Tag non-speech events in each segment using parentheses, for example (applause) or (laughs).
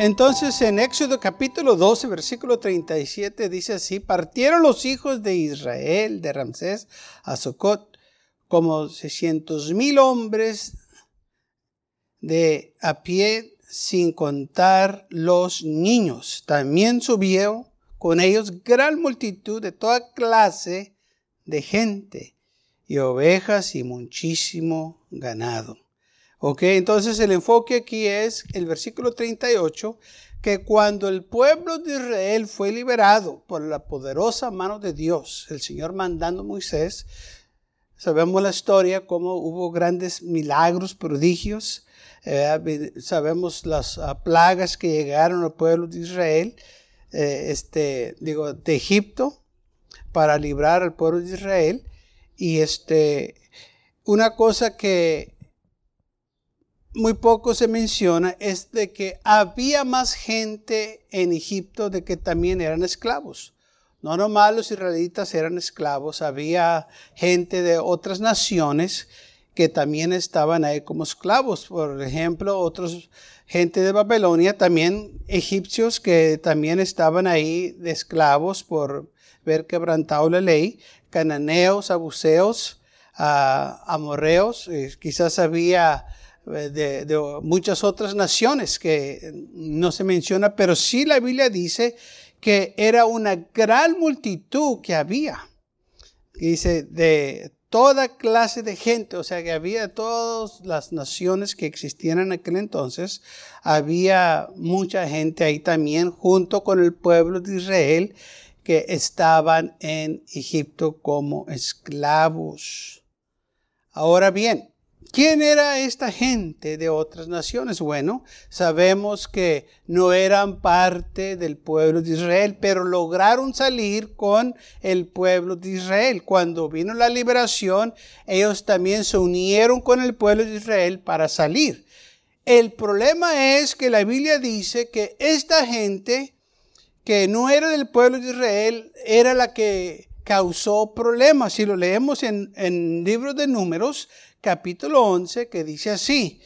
Entonces en Éxodo capítulo 12, versículo 37 dice así, partieron los hijos de Israel de Ramsés a Socot como 600 mil hombres de a pie sin contar los niños. También subió con ellos gran multitud de toda clase de gente y ovejas y muchísimo ganado. Ok, entonces el enfoque aquí es el versículo 38, que cuando el pueblo de Israel fue liberado por la poderosa mano de Dios, el Señor mandando a Moisés, sabemos la historia, cómo hubo grandes milagros, prodigios, eh, sabemos las ah, plagas que llegaron al pueblo de Israel, eh, este, digo, de Egipto, para librar al pueblo de Israel. Y este, una cosa que muy poco se menciona es de que había más gente en Egipto de que también eran esclavos. No nomás los israelitas eran esclavos, había gente de otras naciones que también estaban ahí como esclavos. Por ejemplo, otros gente de Babilonia, también egipcios que también estaban ahí de esclavos por ver quebrantado la ley, cananeos, abuseos, uh, amorreos, eh, quizás había eh, de, muchas otras naciones que no se menciona, pero sí la Biblia dice que era una gran multitud que había. Dice, de toda clase de gente, o sea que había todas las naciones que existían en aquel entonces, había mucha gente ahí también junto con el pueblo de Israel que estaban en Egipto como esclavos. Ahora bien, ¿Quién era esta gente de otras naciones? Bueno, sabemos que no eran parte del pueblo de Israel, pero lograron salir con el pueblo de Israel. Cuando vino la liberación, ellos también se unieron con el pueblo de Israel para salir. El problema es que la Biblia dice que esta gente que no era del pueblo de Israel era la que causó problemas. Si lo leemos en, en libros de números, capítulo 11 que dice así,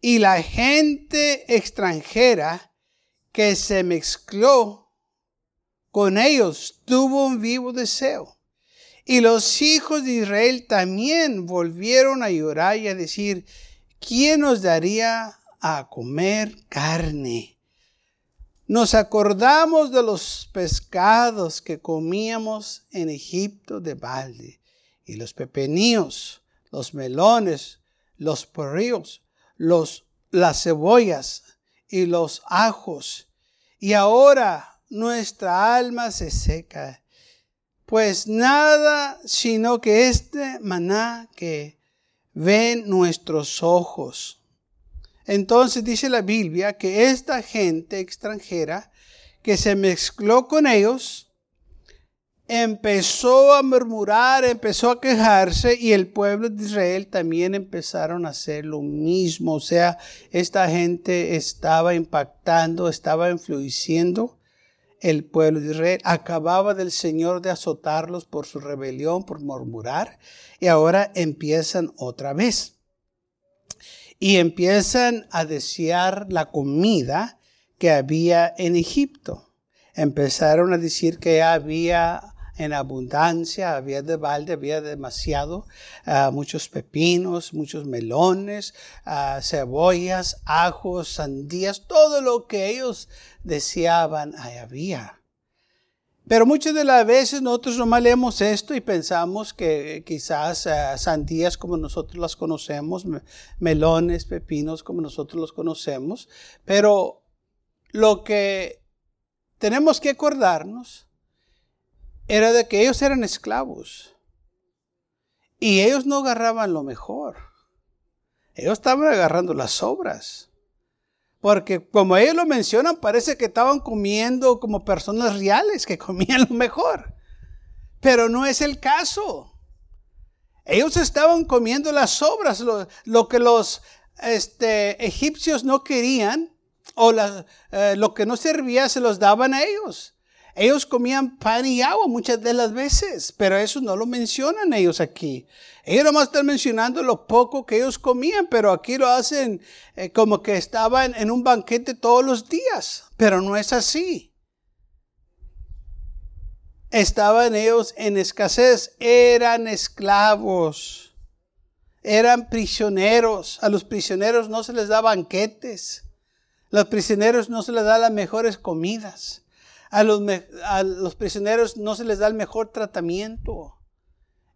y la gente extranjera que se mezcló con ellos tuvo un vivo deseo. Y los hijos de Israel también volvieron a llorar y a decir, ¿quién nos daría a comer carne? Nos acordamos de los pescados que comíamos en Egipto de balde y los pepeníos los melones, los porrillos, los, las cebollas y los ajos. Y ahora nuestra alma se seca, pues nada sino que este maná que ven nuestros ojos. Entonces dice la Biblia que esta gente extranjera que se mezcló con ellos, empezó a murmurar, empezó a quejarse y el pueblo de Israel también empezaron a hacer lo mismo. O sea, esta gente estaba impactando, estaba influyendo el pueblo de Israel. Acababa del Señor de azotarlos por su rebelión, por murmurar, y ahora empiezan otra vez. Y empiezan a desear la comida que había en Egipto. Empezaron a decir que había en abundancia, había de balde, había demasiado, ah, muchos pepinos, muchos melones, ah, cebollas, ajos, sandías, todo lo que ellos deseaban, ahí había. Pero muchas de las veces nosotros nomás leemos esto y pensamos que quizás ah, sandías como nosotros las conocemos, melones, pepinos como nosotros los conocemos, pero lo que tenemos que acordarnos era de que ellos eran esclavos. Y ellos no agarraban lo mejor. Ellos estaban agarrando las obras. Porque como ellos lo mencionan, parece que estaban comiendo como personas reales, que (laughs) comían lo mejor. Pero no es el caso. Ellos estaban comiendo las sobras, lo, que los este, egipcios no querían o eh, lo que no servía se los daban a ellos. Ellos comían pan y agua muchas de las veces, pero eso no lo mencionan ellos aquí. Ellos nomás están mencionando lo poco que ellos comían, pero aquí lo hacen eh, como que estaban en un banquete todos los días, pero no es así. Estaban ellos en escasez, eran esclavos, eran prisioneros. A los prisioneros no se les da banquetes, a los prisioneros no se les da las mejores comidas. A los, a los prisioneros no se les da el mejor tratamiento.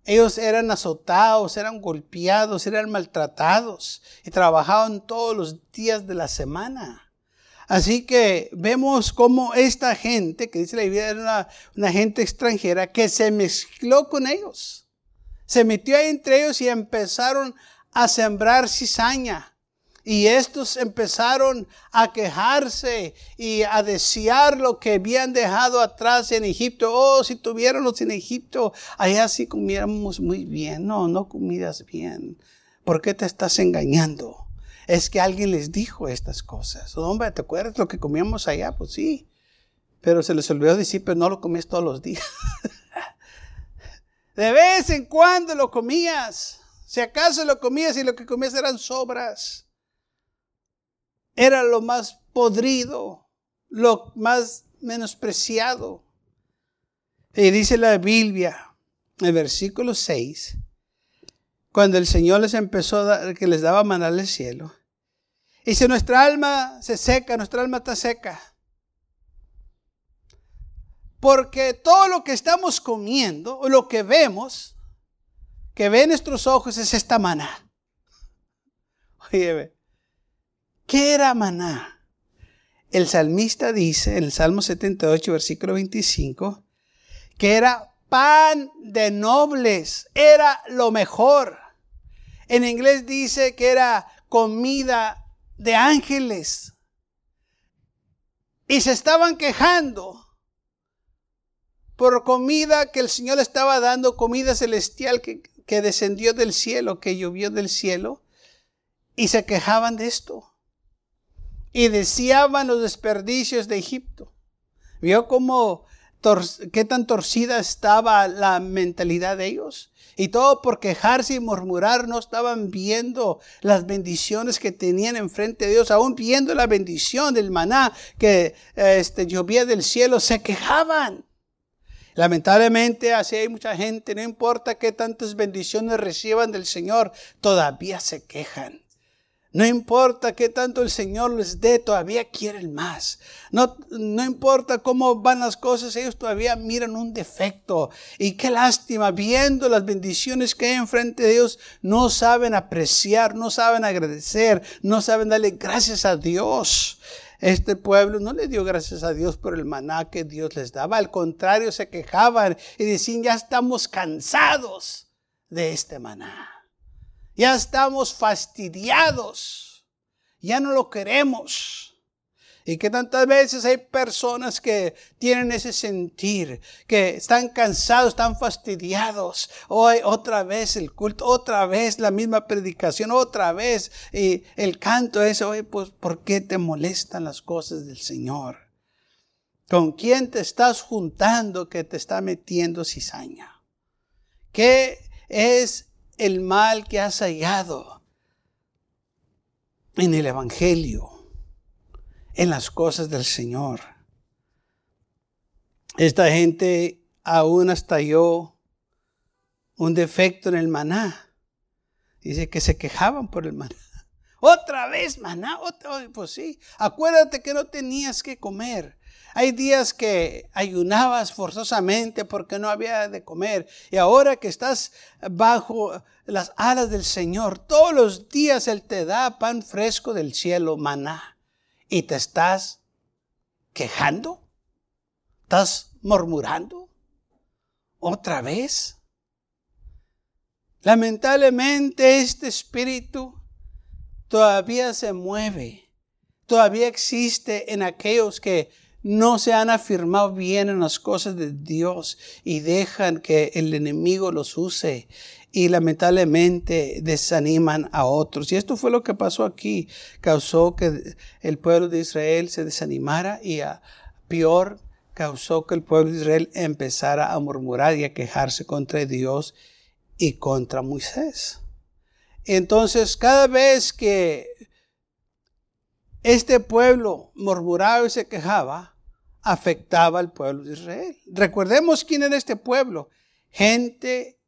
Ellos eran azotados, eran golpeados, eran maltratados y trabajaban todos los días de la semana. Así que vemos cómo esta gente, que dice la Biblia, era una, una, gente extranjera, que se mezcló con ellos. Se metió ahí entre ellos y empezaron a sembrar cizaña. Y estos empezaron a quejarse y a desear lo que habían dejado atrás en Egipto. Oh, si tuviéramos en Egipto, allá sí comiéramos muy bien. No, no comidas bien. ¿Por qué te estás engañando? Es que alguien les dijo estas cosas. Hombre, ¿te acuerdas lo que comíamos allá? Pues sí. Pero se les olvidó decir, pero no lo comías todos los días. (laughs) de vez en cuando lo comías. Si acaso lo comías y lo que comías eran sobras era lo más podrido, lo más menospreciado. Y dice la Biblia, en el versículo 6, cuando el Señor les empezó a dar, que les daba maná del cielo, dice, nuestra alma se seca, nuestra alma está seca. Porque todo lo que estamos comiendo, o lo que vemos, que ven nuestros ojos, es esta maná. (laughs) Oye, ¿Qué era maná? El salmista dice en el Salmo 78, versículo 25, que era pan de nobles, era lo mejor. En inglés dice que era comida de ángeles. Y se estaban quejando por comida que el Señor estaba dando, comida celestial que, que descendió del cielo, que llovió del cielo. Y se quejaban de esto y deseaban los desperdicios de Egipto. ¿Vio cómo, qué tan torcida estaba la mentalidad de ellos? Y todo por quejarse y murmurar no estaban viendo las bendiciones que tenían enfrente de Dios, aún viendo la bendición del maná que este, llovía del cielo, se quejaban. Lamentablemente así hay mucha gente, no importa qué tantas bendiciones reciban del Señor, todavía se quejan. No importa qué tanto el Señor les dé, todavía quieren más. No, no importa cómo van las cosas, ellos todavía miran un defecto. Y qué lástima, viendo las bendiciones que hay enfrente de ellos, no saben apreciar, no saben agradecer, no saben darle gracias a Dios. Este pueblo no le dio gracias a Dios por el maná que Dios les daba. Al contrario, se quejaban y decían, ya estamos cansados de este maná. Ya estamos fastidiados. Ya no lo queremos. Y que tantas veces hay personas que tienen ese sentir, que están cansados, están fastidiados. Hoy otra vez el culto, otra vez la misma predicación, otra vez y el canto es, hoy pues, ¿por qué te molestan las cosas del Señor? ¿Con quién te estás juntando que te está metiendo cizaña? ¿Qué es el mal que has hallado en el Evangelio, en las cosas del Señor. Esta gente aún hasta un defecto en el maná. Dice que se quejaban por el maná. (laughs) Otra vez maná, otra, pues sí. Acuérdate que no tenías que comer. Hay días que ayunabas forzosamente porque no había de comer. Y ahora que estás bajo las alas del Señor, todos los días Él te da pan fresco del cielo, maná. Y te estás quejando. ¿Estás murmurando? ¿Otra vez? Lamentablemente este espíritu todavía se mueve, todavía existe en aquellos que no se han afirmado bien en las cosas de Dios y dejan que el enemigo los use y lamentablemente desaniman a otros. Y esto fue lo que pasó aquí. Causó que el pueblo de Israel se desanimara y a peor causó que el pueblo de Israel empezara a murmurar y a quejarse contra Dios y contra Moisés. Entonces, cada vez que este pueblo murmuraba y se quejaba, afectaba al pueblo de Israel. Recordemos quién era este pueblo. Gente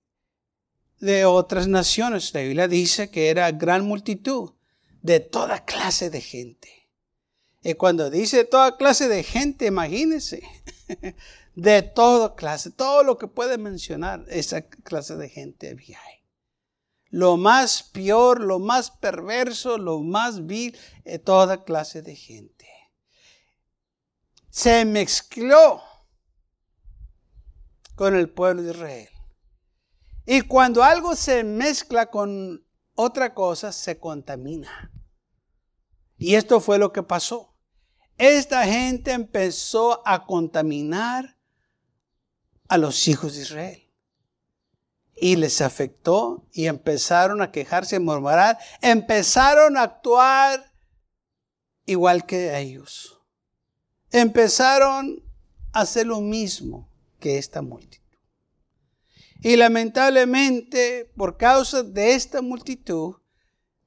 de otras naciones. La Biblia dice que era gran multitud de toda clase de gente. Y cuando dice toda clase de gente, imagínense, (laughs) de toda clase, todo lo que puede mencionar, esa clase de gente había Lo más peor, lo más perverso, lo más vil, de toda clase de gente se mezcló con el pueblo de Israel. Y cuando algo se mezcla con otra cosa, se contamina. Y esto fue lo que pasó. Esta gente empezó a contaminar a los hijos de Israel. Y les afectó y empezaron a quejarse y murmurar. Empezaron a actuar igual que ellos empezaron a hacer lo mismo que esta multitud. Y lamentablemente, por causa de esta multitud,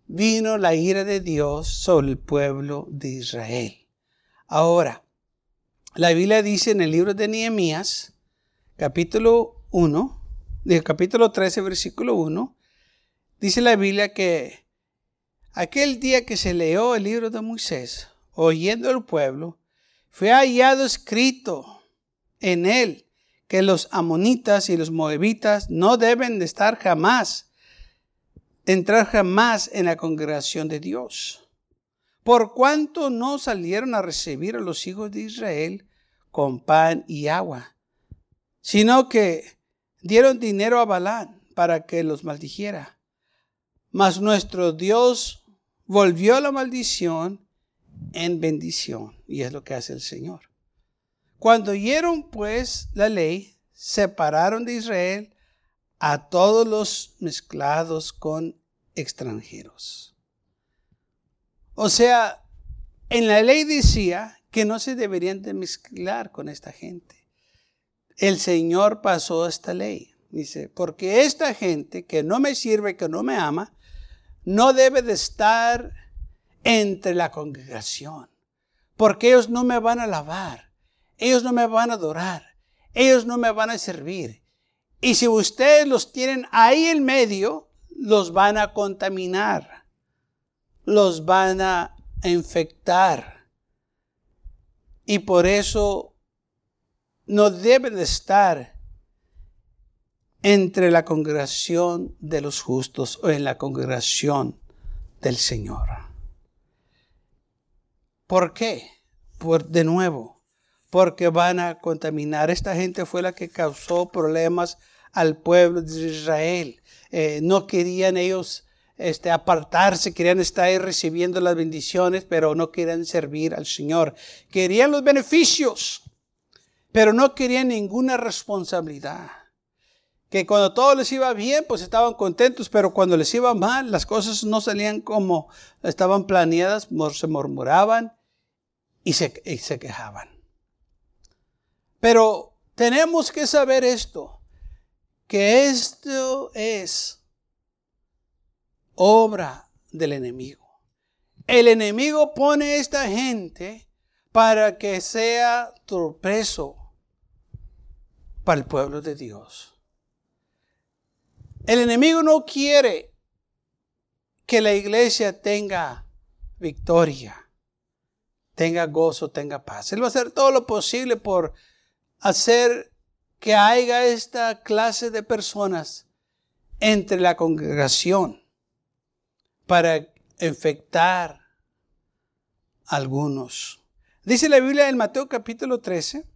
vino la ira de Dios sobre el pueblo de Israel. Ahora, la Biblia dice en el libro de Nehemías, capítulo 1, del capítulo 13, versículo 1, dice la Biblia que aquel día que se leyó el libro de Moisés, oyendo el pueblo, fue hallado escrito en él que los amonitas y los moabitas no deben de estar jamás, entrar jamás en la congregación de Dios. Por cuanto no salieron a recibir a los hijos de Israel con pan y agua, sino que dieron dinero a Balán para que los maldijera. Mas nuestro Dios volvió la maldición en bendición. Y es lo que hace el Señor. Cuando oyeron pues la ley, separaron de Israel a todos los mezclados con extranjeros. O sea, en la ley decía que no se deberían de mezclar con esta gente. El Señor pasó esta ley. Dice, porque esta gente que no me sirve, que no me ama, no debe de estar entre la congregación. Porque ellos no me van a alabar, ellos no me van a adorar, ellos no me van a servir. Y si ustedes los tienen ahí en medio, los van a contaminar, los van a infectar. Y por eso no deben estar entre la congregación de los justos o en la congregación del Señor. ¿Por qué? Por, de nuevo, porque van a contaminar. Esta gente fue la que causó problemas al pueblo de Israel. Eh, no querían ellos este, apartarse, querían estar ahí recibiendo las bendiciones, pero no querían servir al Señor. Querían los beneficios, pero no querían ninguna responsabilidad. Que cuando todo les iba bien, pues estaban contentos, pero cuando les iba mal, las cosas no salían como estaban planeadas, se murmuraban y se, y se quejaban. Pero tenemos que saber esto, que esto es obra del enemigo. El enemigo pone a esta gente para que sea tropezo para el pueblo de Dios. El enemigo no quiere que la iglesia tenga victoria tenga gozo, tenga paz. Él va a hacer todo lo posible por hacer que haya esta clase de personas entre la congregación para infectar a algunos. Dice la Biblia en Mateo capítulo 13,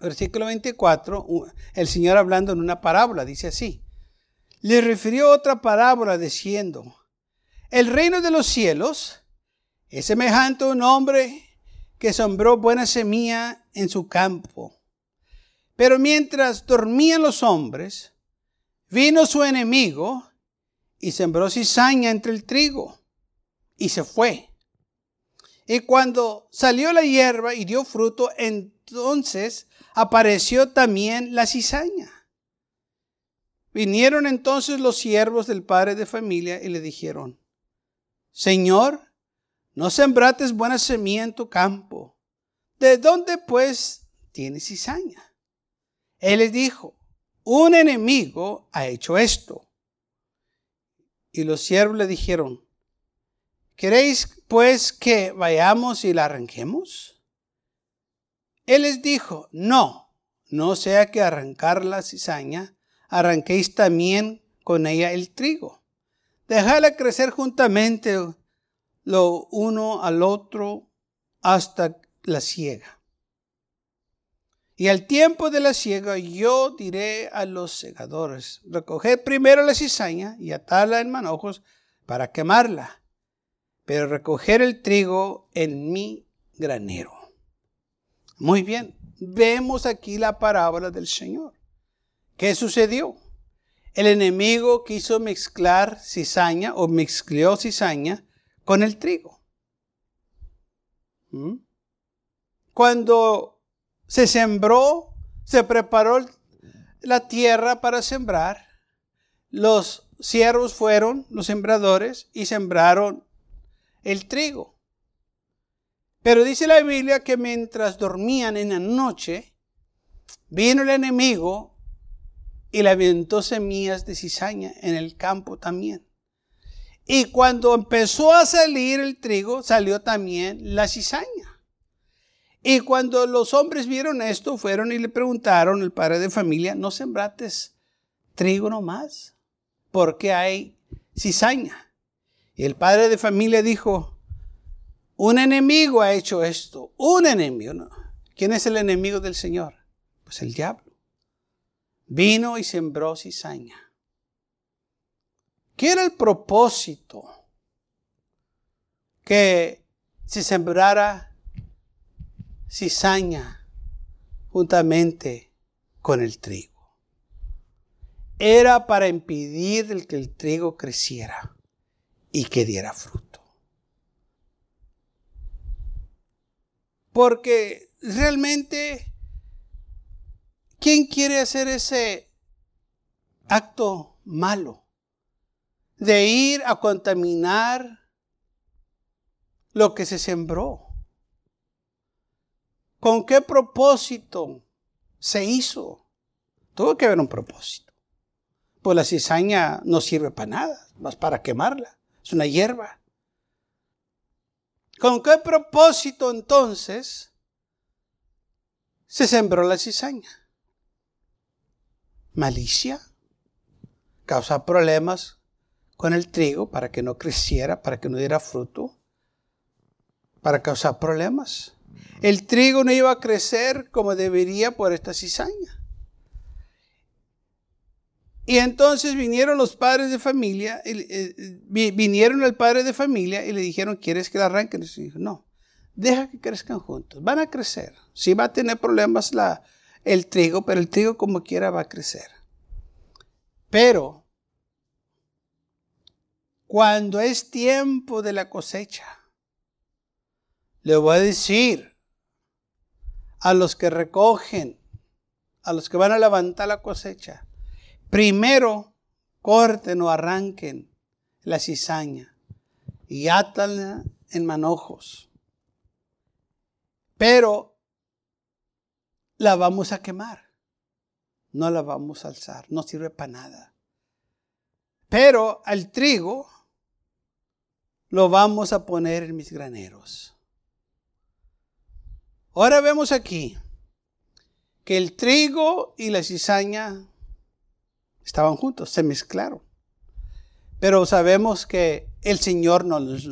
versículo 24, el Señor hablando en una parábola, dice así. Le refirió otra parábola diciendo, el reino de los cielos es semejante a un hombre que sembró buena semilla en su campo. Pero mientras dormían los hombres, vino su enemigo y sembró cizaña entre el trigo y se fue. Y cuando salió la hierba y dio fruto, entonces apareció también la cizaña. Vinieron entonces los siervos del padre de familia y le dijeron, Señor, no sembrates buena semilla en tu campo. ¿De dónde pues tienes cizaña? Él les dijo, un enemigo ha hecho esto. Y los siervos le dijeron, ¿queréis pues que vayamos y la arranquemos? Él les dijo, no, no sea que arrancar la cizaña, arranquéis también con ella el trigo. Dejadla crecer juntamente lo uno al otro hasta la siega. Y al tiempo de la siega yo diré a los segadores, recoged primero la cizaña y atarla en manojos para quemarla, pero recoger el trigo en mi granero. Muy bien, vemos aquí la parábola del Señor. ¿Qué sucedió? El enemigo quiso mezclar cizaña o mezcló cizaña con el trigo. ¿Mm? Cuando se sembró, se preparó la tierra para sembrar, los siervos fueron los sembradores y sembraron el trigo. Pero dice la Biblia que mientras dormían en la noche, vino el enemigo y le aventó semillas de cizaña en el campo también. Y cuando empezó a salir el trigo, salió también la cizaña. Y cuando los hombres vieron esto, fueron y le preguntaron al padre de familia, ¿no sembrates trigo nomás? Porque hay cizaña. Y el padre de familia dijo, un enemigo ha hecho esto, un enemigo. ¿Quién es el enemigo del Señor? Pues el diablo. Vino y sembró cizaña. ¿Qué era el propósito? Que se sembrara cizaña juntamente con el trigo. Era para impedir que el trigo creciera y que diera fruto. Porque realmente, ¿quién quiere hacer ese acto malo? De ir a contaminar lo que se sembró. ¿Con qué propósito se hizo? Tuvo que haber un propósito. Pues la cizaña no sirve para nada, más para quemarla. Es una hierba. ¿Con qué propósito entonces se sembró la cizaña? Malicia, causa problemas con el trigo para que no creciera, para que no diera fruto, para causar problemas. El trigo no iba a crecer como debería por esta cizaña. Y entonces vinieron los padres de familia, eh, vinieron al padre de familia y le dijeron, ¿quieres que la arranquen? Y dijo, no, deja que crezcan juntos, van a crecer. Sí va a tener problemas la, el trigo, pero el trigo como quiera va a crecer. Pero cuando es tiempo de la cosecha, le voy a decir a los que recogen, a los que van a levantar la cosecha, primero corten o arranquen la cizaña y átanla en manojos. Pero la vamos a quemar, no la vamos a alzar, no sirve para nada. Pero al trigo lo vamos a poner en mis graneros. Ahora vemos aquí que el trigo y la cizaña estaban juntos, se mezclaron. Pero sabemos que el Señor no los,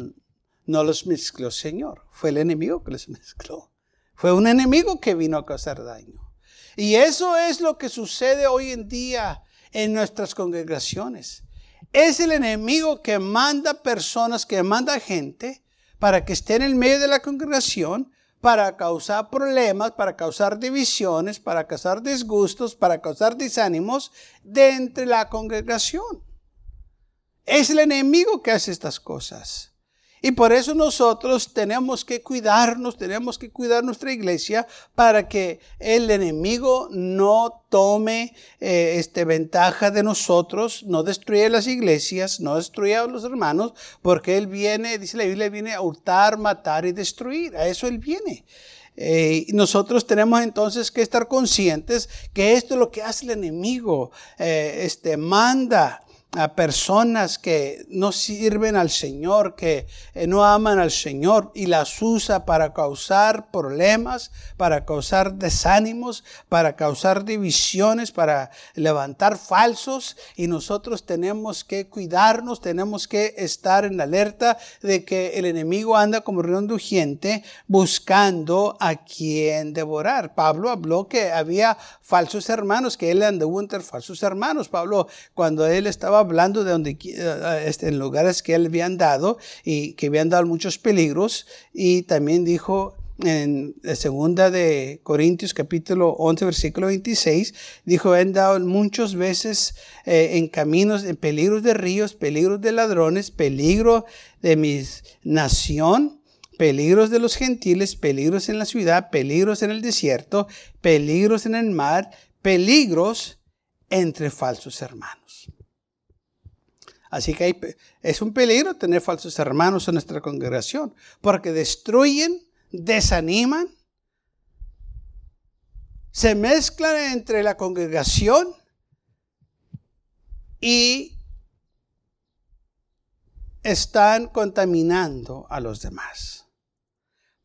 no los mezcló, Señor. Fue el enemigo que los (laughs) mezcló. Fue un enemigo que vino a causar daño. Y eso es lo que sucede hoy en día en nuestras congregaciones. Es el enemigo que manda personas, que manda gente para que estén en el medio de la congregación, para causar problemas, para causar divisiones, para causar disgustos, para causar desánimos de la congregación. Es el enemigo que hace estas cosas. Y por eso nosotros tenemos que cuidarnos, tenemos que cuidar nuestra iglesia para que el enemigo no tome eh, este, ventaja de nosotros, no destruya las iglesias, no destruya a los hermanos, porque él viene, dice la Biblia, viene a hurtar, matar y destruir. A eso él viene. Eh, nosotros tenemos entonces que estar conscientes que esto es lo que hace el enemigo. Eh, este, manda a personas que no sirven al Señor, que no aman al Señor y las usa para causar problemas, para causar desánimos, para causar divisiones, para levantar falsos y nosotros tenemos que cuidarnos, tenemos que estar en alerta de que el enemigo anda como león urgente buscando a quien devorar. Pablo habló que había falsos hermanos, que él anduvo entre falsos hermanos. Pablo, cuando él estaba hablando de donde, eh, este, en lugares que él habían dado y que habían dado muchos peligros. Y también dijo en la segunda de Corintios capítulo 11 versículo 26, dijo, han dado muchas veces eh, en caminos, en peligros de ríos, peligros de ladrones, peligro de mi nación, peligros de los gentiles, peligros en la ciudad, peligros en el desierto, peligros en el mar, peligros entre falsos hermanos. Así que es un peligro tener falsos hermanos en nuestra congregación, porque destruyen, desaniman, se mezclan entre la congregación y están contaminando a los demás.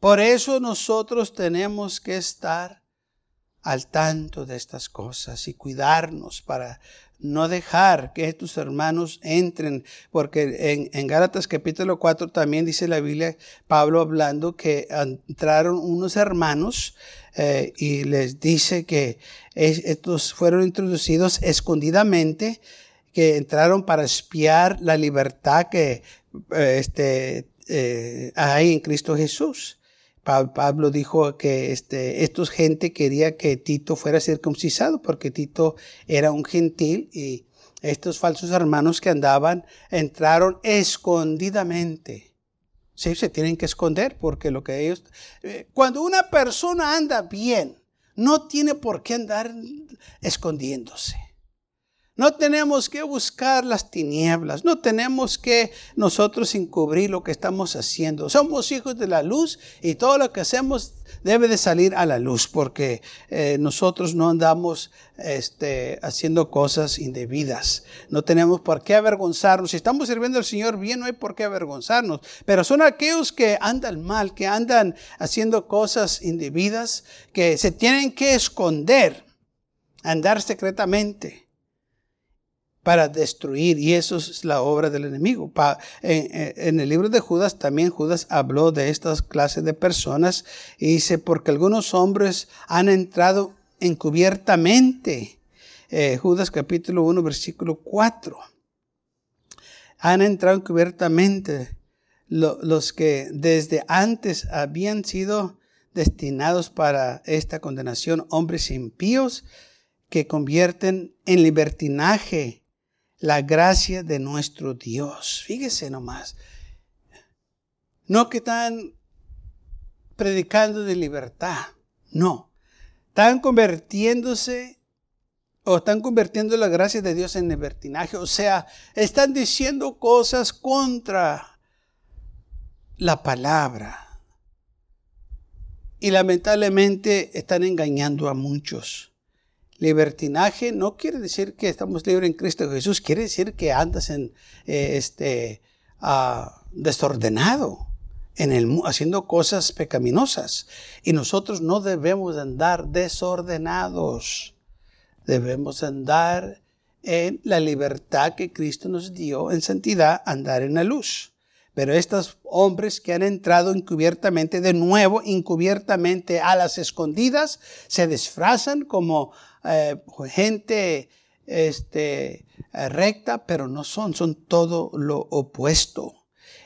Por eso nosotros tenemos que estar al tanto de estas cosas y cuidarnos para no dejar que tus hermanos entren, porque en, Gálatas capítulo 4 también dice la Biblia, Pablo hablando que entraron unos hermanos eh, y les dice que estos fueron introducidos escondidamente, que entraron para espiar la libertad que eh, este, eh, hay en Cristo Jesús. Pablo dijo que este, estos gente quería que Tito fuera circuncisado porque Tito era un gentil y estos falsos hermanos que andaban entraron escondidamente. Sí, se tienen que esconder porque lo que ellos... Eh, cuando una persona anda bien, no tiene por qué andar escondiéndose. No tenemos que buscar las tinieblas, no tenemos que nosotros encubrir lo que estamos haciendo. Somos hijos de la luz y todo lo que hacemos debe de salir a la luz porque eh, nosotros no andamos este, haciendo cosas indebidas. No tenemos por qué avergonzarnos. Si estamos sirviendo al Señor bien, no hay por qué avergonzarnos. Pero son aquellos que andan mal, que andan haciendo cosas indebidas, que se tienen que esconder, andar secretamente para destruir. Y eso es la obra del enemigo. En, el libro de Judas también Judas habló de estas clases de personas y dice, porque algunos hombres han entrado encubiertamente. Eh, Judas capítulo 1, versículo 4. Han entrado encubiertamente los que desde antes habían sido destinados para esta condenación, hombres impíos que convierten en libertinaje la gracia de nuestro Dios. Fíjese nomás. No que están predicando de libertad, no. Están convirtiéndose o están convirtiendo la gracia de Dios en libertinaje. O sea, están diciendo cosas contra la palabra. Y lamentablemente están engañando a muchos. Libertinaje no quiere decir que estamos libres en Cristo Jesús, quiere decir que andas en eh, este ah, desordenado, en el, haciendo cosas pecaminosas. Y nosotros no debemos andar desordenados. Debemos andar en la libertad que Cristo nos dio en santidad, andar en la luz. Pero estos hombres que han entrado encubiertamente, de nuevo, encubiertamente a las escondidas, se disfrazan como eh, gente este, recta, pero no son, son todo lo opuesto.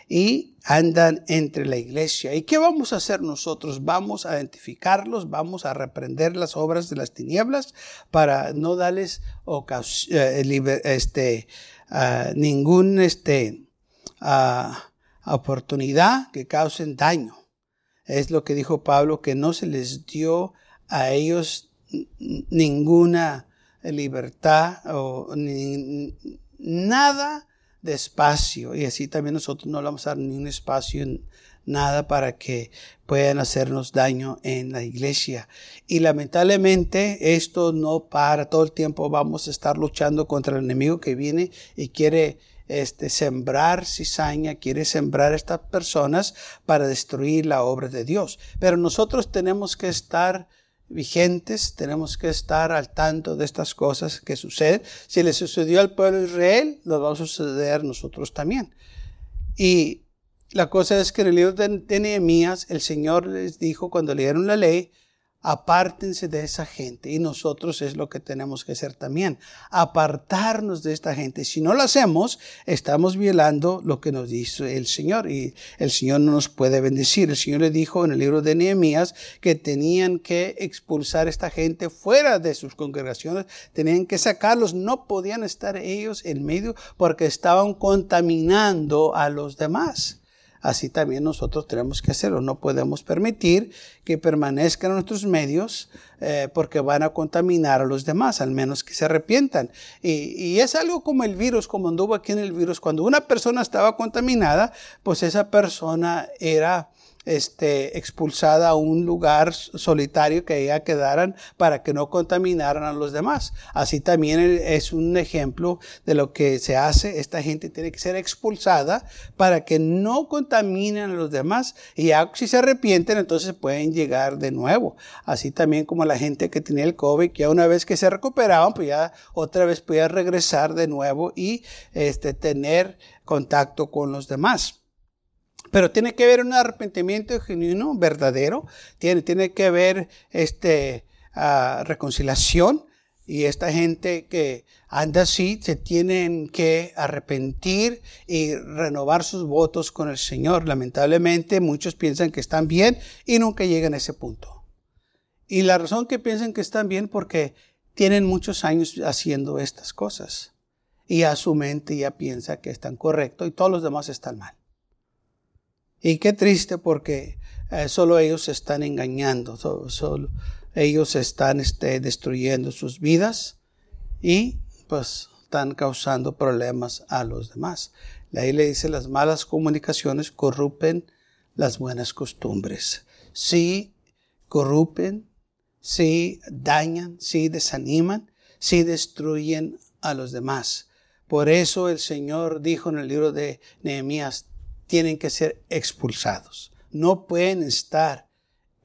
Y andan entre la iglesia. ¿Y qué vamos a hacer nosotros? Vamos a identificarlos, vamos a reprender las obras de las tinieblas para no darles eh, este, ningún este, oportunidad que causen daño. Es lo que dijo Pablo, que no se les dio a ellos ninguna libertad o nada de espacio. Y así también nosotros no le vamos a dar ni un espacio nada para que puedan hacernos daño en la iglesia. Y lamentablemente esto no para todo el tiempo. Vamos a estar luchando contra el enemigo que viene y quiere este, sembrar cizaña, quiere sembrar estas personas para destruir la obra de Dios. Pero nosotros tenemos que estar vigentes, tenemos que estar al tanto de estas cosas que suceden. Si le sucedió al pueblo de Israel, nos va a suceder nosotros también. Y la cosa es que en el libro de Nehemías, el Señor les dijo cuando leyeron la ley, apártense de esa gente. Y nosotros es lo que tenemos que hacer también, apartarnos de esta gente. Si no lo hacemos, estamos violando lo que nos dice el Señor y el Señor no nos puede bendecir. El Señor le dijo en el libro de Nehemías que tenían que expulsar esta gente fuera de sus congregaciones, tenían que sacarlos, no podían estar ellos en medio porque estaban contaminando a los demás así también nosotros tenemos que hacerlo. No podemos permitir que permanezcan nuestros medios eh, porque van a contaminar a los demás, al menos que se arrepientan. Y, y, es algo como el virus, como anduvo aquí en el virus. Cuando una persona estaba contaminada, pues esa persona era este, expulsada a un lugar solitario que ella quedaran para que no contaminaran a los demás. Así también es un ejemplo de lo que se hace. Esta gente tiene que ser expulsada para que no contaminen a los demás y si se arrepienten entonces pueden llegar de nuevo. Así también como la gente que tenía el COVID, que ya una vez que se recuperaban, pues ya otra vez podía regresar de nuevo y este, tener contacto con los demás. Pero tiene que haber un arrepentimiento genuino, verdadero. Tiene, tiene que haber este, ah, reconciliación. Y esta gente que anda así se tienen que arrepentir y renovar sus votos con el Señor. Lamentablemente muchos piensan que están bien y nunca llegan a ese punto. Y la razón que piensan que están bien porque tienen muchos años haciendo estas cosas. Y a su mente ya piensa que están correctos y todos los demás están mal. Y qué triste porque eh, solo ellos están engañando, solo, ellos están este, destruyendo sus vidas y pues están causando problemas a los demás. La le dice las malas comunicaciones corrompen las buenas costumbres. Sí, corrompen, sí dañan, sí desaniman, sí destruyen a los demás. Por eso el Señor dijo en el libro de Nehemías, tienen que ser expulsados. No pueden estar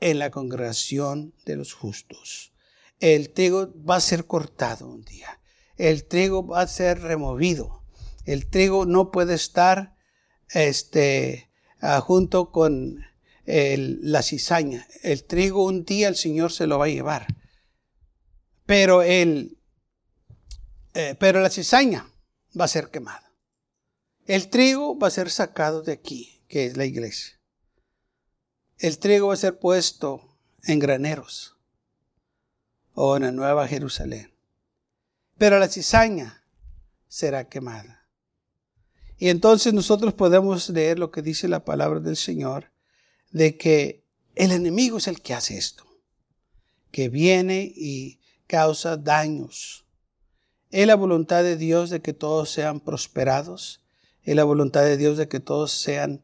en la congregación de los justos. El trigo va a ser cortado un día. El trigo va a ser removido. El trigo no puede estar este, ah, junto con la cizaña. El trigo un día el Señor se lo va a llevar. Pero, el, eh, pero la cizaña va a ser quemada. El trigo va a ser sacado de aquí, que es la iglesia. El trigo va a ser puesto en graneros o en la Nueva Jerusalén. Pero la cizaña será quemada. Y entonces nosotros podemos leer lo que dice la palabra del Señor, de que el enemigo es el que hace esto, que viene y causa daños. Es la voluntad de Dios de que todos sean prosperados, es la voluntad de Dios de que todos sean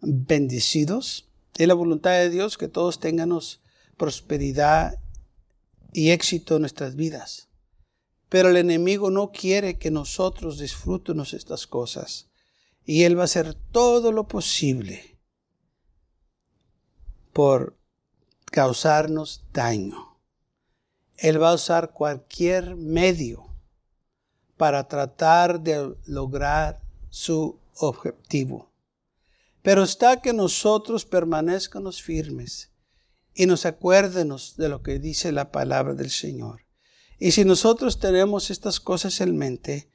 bendecidos. Es la voluntad de Dios que todos tengamos prosperidad y éxito en nuestras vidas. Pero el enemigo no quiere que nosotros disfrutemos estas cosas. Y él va a hacer todo lo posible por causarnos daño. Él va a usar cualquier medio para tratar de lograr su objetivo. Pero está que nosotros permanezcanos firmes y nos acuérdenos de lo que dice la palabra del Señor. Y si nosotros tenemos estas cosas en mente,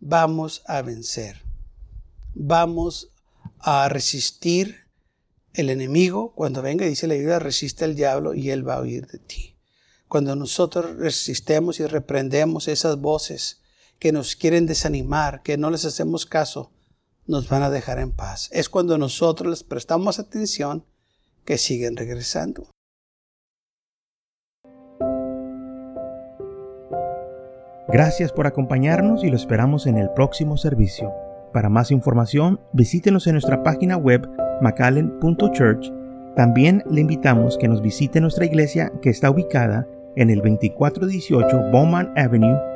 vamos a vencer. Vamos a resistir el enemigo. Cuando venga, dice la Biblia, resiste al diablo y él va a huir de ti. Cuando nosotros resistemos y reprendemos esas voces que nos quieren desanimar, que no les hacemos caso, nos van a dejar en paz. Es cuando nosotros les prestamos atención que siguen regresando. Gracias por acompañarnos y lo esperamos en el próximo servicio. Para más información, visítenos en nuestra página web macallen.church. También le invitamos que nos visite nuestra iglesia que está ubicada en el 2418 Bowman Avenue